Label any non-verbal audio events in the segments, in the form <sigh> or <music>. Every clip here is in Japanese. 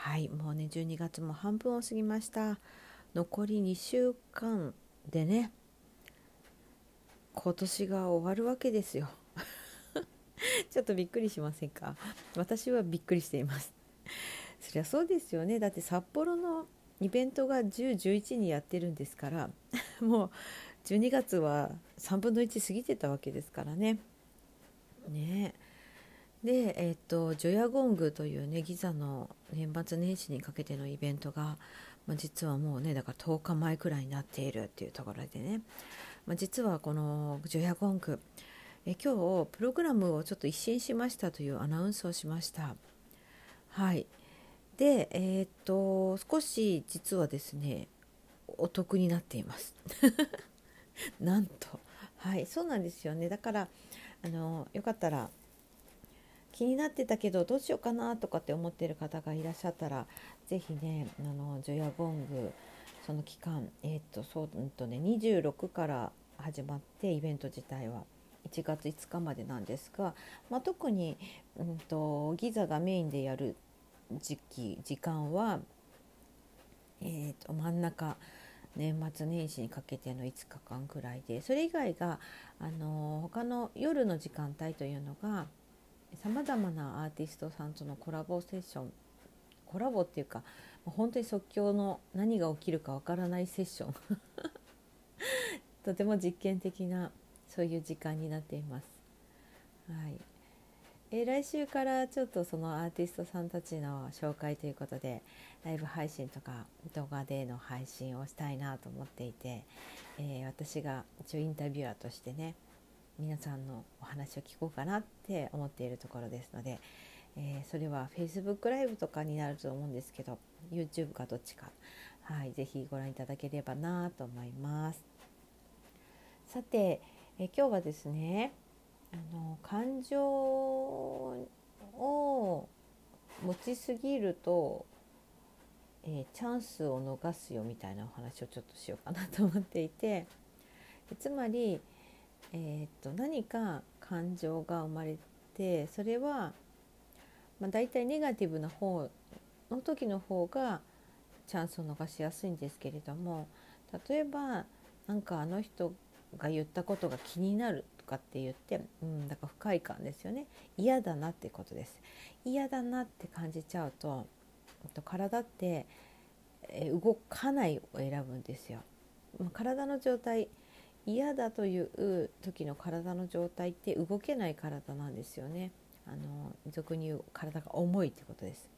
はいもうね12月も半分を過ぎました。残り2週間でね今年が終わるわけですよ。<laughs> ちょっとびっくりしませんか？私はびっくりしています。そりゃそうですよね。だって札幌のイベントが1011にやってるんですから <laughs> もう12月は3分の1過ぎてたわけですからね。ね。で、えーと、ジョヤゴングというねギザの年末年始にかけてのイベントが、まあ、実はもうねだから10日前くらいになっているっていうところでね、まあ、実はこのジョヤゴングえ今日プログラムをちょっと一新しましたというアナウンスをしました。はい。でえっ、と少し実はですねお得になっています。<laughs> なんと。はい。そうなんですよね。だからあのよかったら気になってたけどどうしようかなとかって思ってる方がいらっしゃったら是非ねあのジョヤゴングその期間えっ、とそううんとね26から始まってイベント自体は1月5日までなんですが、まあ、特に、うんと、ギザがメインでやる時期時間は、えーと、と真ん中年末年始にかけての5日間くらいでそれ以外があの他の夜の時間帯というのがさまざまなアーティストさんとのコラボセッションコラボっていうか本当に即興の何が起きるかわからないセッション <laughs> とても実験的なそういう時間になっています。はいえー、来週からちょっとそのアーティストさんたちの紹介ということでライブ配信とか動画での配信をしたいなと思っていて、えー、私が一応インタビュアーとしてね皆さんのお話を聞こうかなって思っているところですので、えー、それは Facebook ライブとかになると思うんですけど YouTube かどっちか、はい、ぜひご覧いただければなと思います。さて、えー、今日はですねあの感情を持ちすぎると、えー、チャンスを逃すよみたいなお話をちょっとしようかなと思っていてつまりえー、と何か感情が生まれてそれは、まあ、大体ネガティブな方の時の方がチャンスを逃しやすいんですけれども例えばなんかあの人が言ったことが気になるとかって言って、うん、だから不快感ですよね嫌だなってことです嫌だなって感じちゃうと体って動かないを選ぶんですよ。体の状態嫌だという時の体の状態って動けない体なんですよね。あの俗に言う体が重いってことです。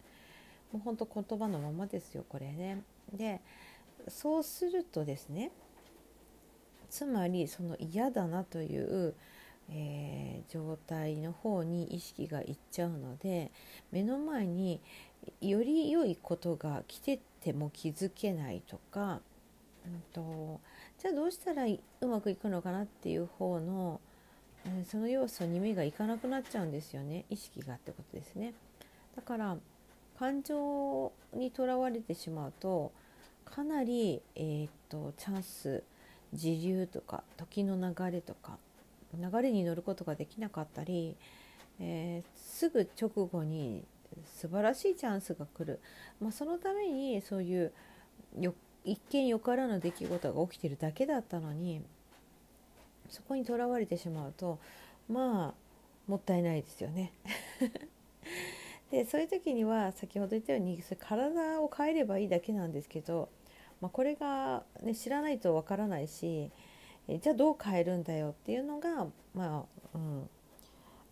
もう本当言葉のままですよこれね。でそうするとですねつまりその嫌だなという、えー、状態の方に意識がいっちゃうので目の前により良いことが来てても気づけないとか、うんとじゃあどうしたらうまくいくのかなっていう方の、うん、その要素に目がいかなくなっちゃうんですよね意識がってことですね。だから感情にとらわれてしまうとかなり、えー、っとチャンス時流とか時の流れとか流れに乗ることができなかったり、えー、すぐ直後に素晴らしいチャンスが来る、まあ、そのためにそういう一見よからぬ出来事が起きてるだけだったのにそこにとらわれてしまうとまあもったいないですよね。<laughs> でそういう時には先ほど言ったようにそれ体を変えればいいだけなんですけど、まあ、これが、ね、知らないとわからないしえじゃあどう変えるんだよっていうのがまあ、うん、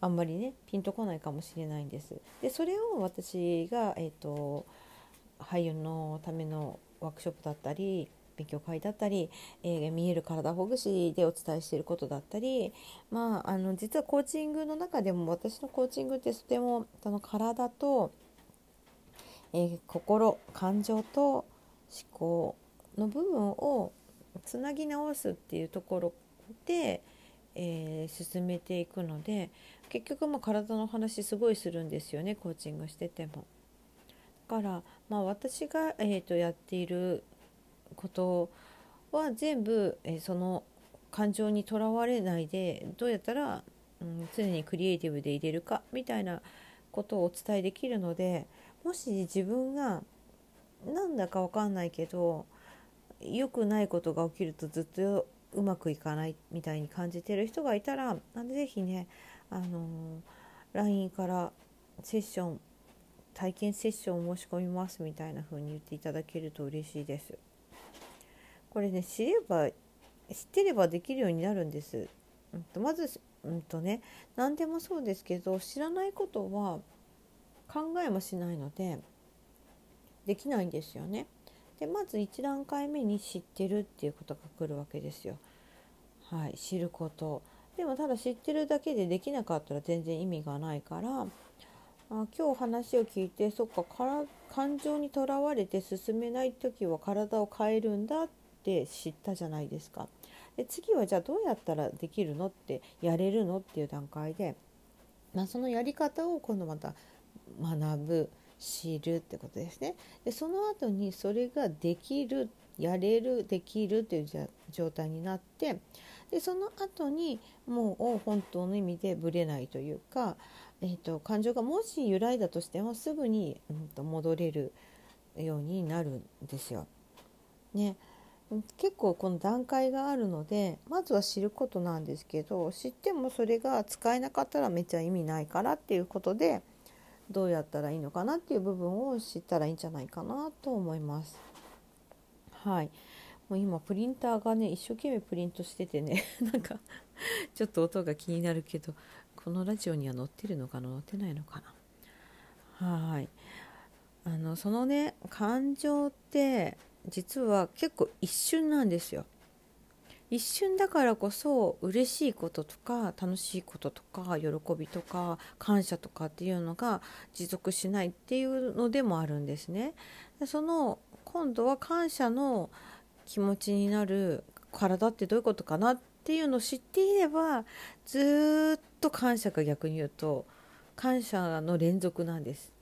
あんまりねピンとこないかもしれないんです。でそれを私が、えーと俳優のためのワークショップだったり勉強会だったり、えー、見える体ほぐしでお伝えしていることだったり、まあ、あの実はコーチングの中でも私のコーチングってとてもその体と、えー、心感情と思考の部分をつなぎ直すっていうところで、えー、進めていくので結局まあ体の話すごいするんですよねコーチングしてても。から、まあ、私が、えーと、やっていることは全部、えー、その感情にとらわれないでどうやったら、うん、常にクリエイティブでいれるかみたいなことをお伝えできるのでもし自分がなんだか分かんないけど良くないことが起きるとずっとうまくいかないみたいに感じてる人がいたら是非ねあの LINE からセッション体験セッションを申し込みますみたいな風に言っていただけると嬉しいです。これね知れば知ってればできるようになるんです。うんと、まず、うんとね、何でもそうですけど知らないことは考えもしないのでできないんですよね。でまず1段階目に知ってるっていうことが来るわけですよ。はい、知ることでもただ知ってるだけでできなかったら全然意味がないからあ今日話を聞いてそっかから感情にとらわれて進めない時は体を変えるんだって知ったじゃないですか。で次はじゃあどうやったらできるのってやれるのっていう段階で、まあ、そのやり方を今度また学ぶ知るってことですね。でその後にそれができるやれるできるっていう状態になってでその後にもう本当の意味でぶれないというか、えーと、感情がもし揺らいだとしてもすぐに、うん、と戻れるようになるんですよ。ね、結構この段階があるのでまずは知ることなんですけど知ってもそれが使えなかったらめっちゃ意味ないからっていうことでどうやったらいいのかなっていう部分を知ったらいいんじゃないかなと思います。はい。もう今プリンターがね一生懸命プリントしててね <laughs> なんかちょっと音が気になるけどこのラジオには載ってるのかな？載ってないのかな？はい。あのそのね感情って実は結構一瞬なんですよ。一瞬だからこそ嬉しいこととか楽しいこととか喜びとか感謝とかっていうのが持続しないっていうのでもあるんですね。その今度は感謝の気持ちになる体ってどういうことかなっていうのを知っていればずっと感謝が逆に言うと感謝の連続なんです。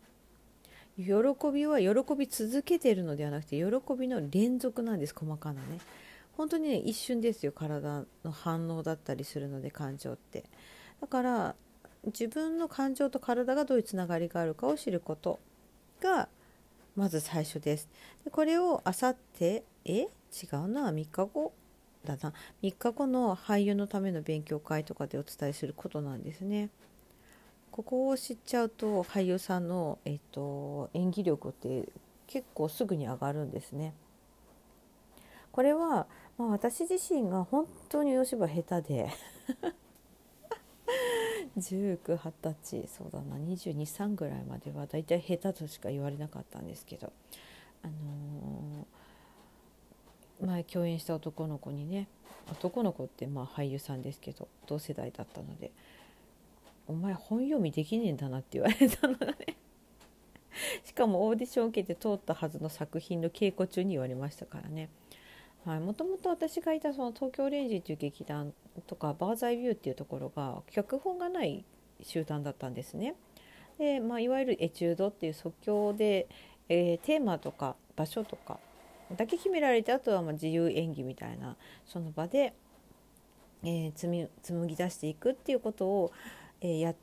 喜びは喜び続けているのではなくて喜びの連続なんです細かなね。本当にね一瞬ですよ体の反応だったりするので感情って。だから自分の感情と体がどういうつながりがあるかを知ることがまず最初です。でこれをあさってえ？違うな3日後だな。3日後の俳優のための勉強会とかでお伝えすることなんですね。ここを知っちゃうと俳優さんの、えっと、演技力って結構すぐに上がるんですね。これは、まあ、私自身が本当にお芝居下手で。<laughs> 1920歳。そうだな。223ぐらいまではだいたい下手としか言われなかったんですけど。あの前共演した男の子にね男の子ってまあ俳優さんですけど同世代だったので「お前本読みできねえんだな」って言われたのがね <laughs> しかもオーディションを受けて通ったはずの作品の稽古中に言われましたからね。はい、もともと私がいたその東京レンジっていう劇団とかバーザイビューっていうところが脚本がない集団だったんですね。で、まあ、いわゆるエチュードっていう即興で、えー、テーマとか場所とかだけ決められてあとはま自由演技みたいなその場で、えー、紡紡ぎ出していくっていうことを、えー、やっ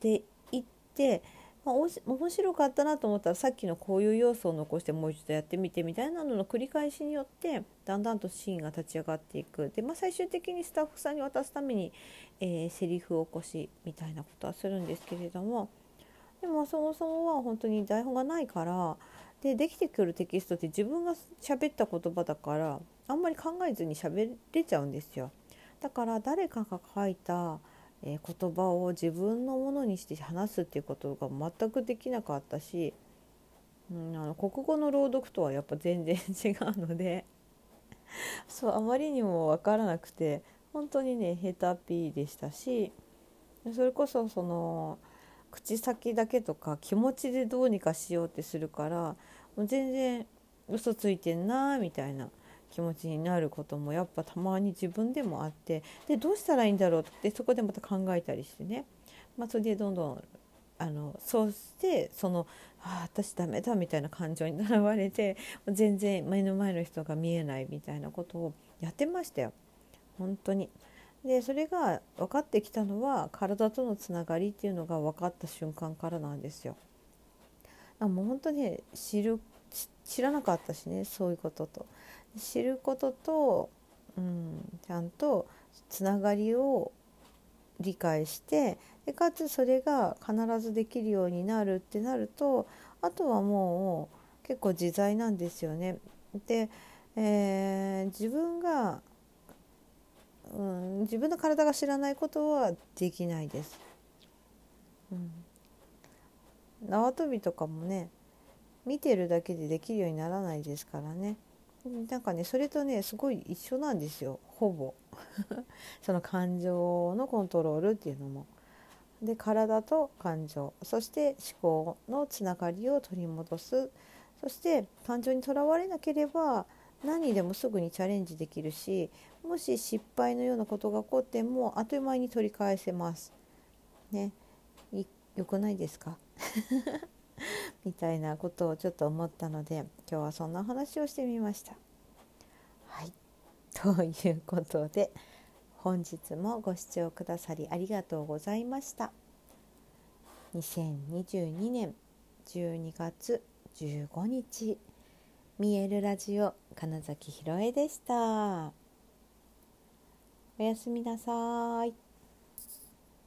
ていって、まあ、面白かったなと思ったらさっきのこういう要素を残してもう一度やってみてみたいなのの繰り返しによってだんだんとシーンが立ち上がっていくで、まあ、最終的にスタッフさんに渡すために、えー、セリフを起こしみたいなことはするんですけれどもでもそもそもは本当に台本がないから。でできてくるテキストって自分が喋った言葉だからあんまり考えずに喋れちゃうんですよ。だから誰かが書いた、言葉を自分のものにして話すっていうことが全くできなかったし、うん、あの国語の朗読とはやっぱ全然違うのでそうあまりにも分からなくて本当にね下手ピーでしたしそれこそその口先だけとか気持ちでどうにかしようってするからもう全然嘘ついてんなみたいな気持ちになることもやっぱたまに自分でもあってでどうしたらいいんだろうってそこでまた考えたりしてね、まあ、それでどんどんあのそうしてその「あ私ダメだ」みたいな感情に現れて全然目の前の人が見えないみたいなことをやってましたよ本当に。でそれが分かってきたのは体とのつながりっていうのが分かった瞬間からなんですよ。あもう本当に知る知らなかったしねそういうことと。知ることと、うん、ちゃんとつながりを理解してでかつそれが必ずできるようになるってなるとあとはもう結構自在なんですよね。で、えー、自分が、うん、自分の体が知らないことはできないです。うん、縄跳びとかもね見てるだけでできるようにならないですからね。なんかねそれとねすごい一緒なんですよほぼ <laughs> その感情のコントロールっていうのも。で体と感情そして思考のつながりを取り戻すそして感情にとらわれなければ何でもすぐにチャレンジできるしもし失敗のようなことが起こってもあっという間に取り返せます。ね、よくないですか？<laughs> みたいなことをちょっと思ったので今日はそんな話をしてみました。はい <laughs> ということで本日もご視聴くださりありがとうございました。2022年12月15日見えるラジオ金崎ひろえでした。おやすみなさい。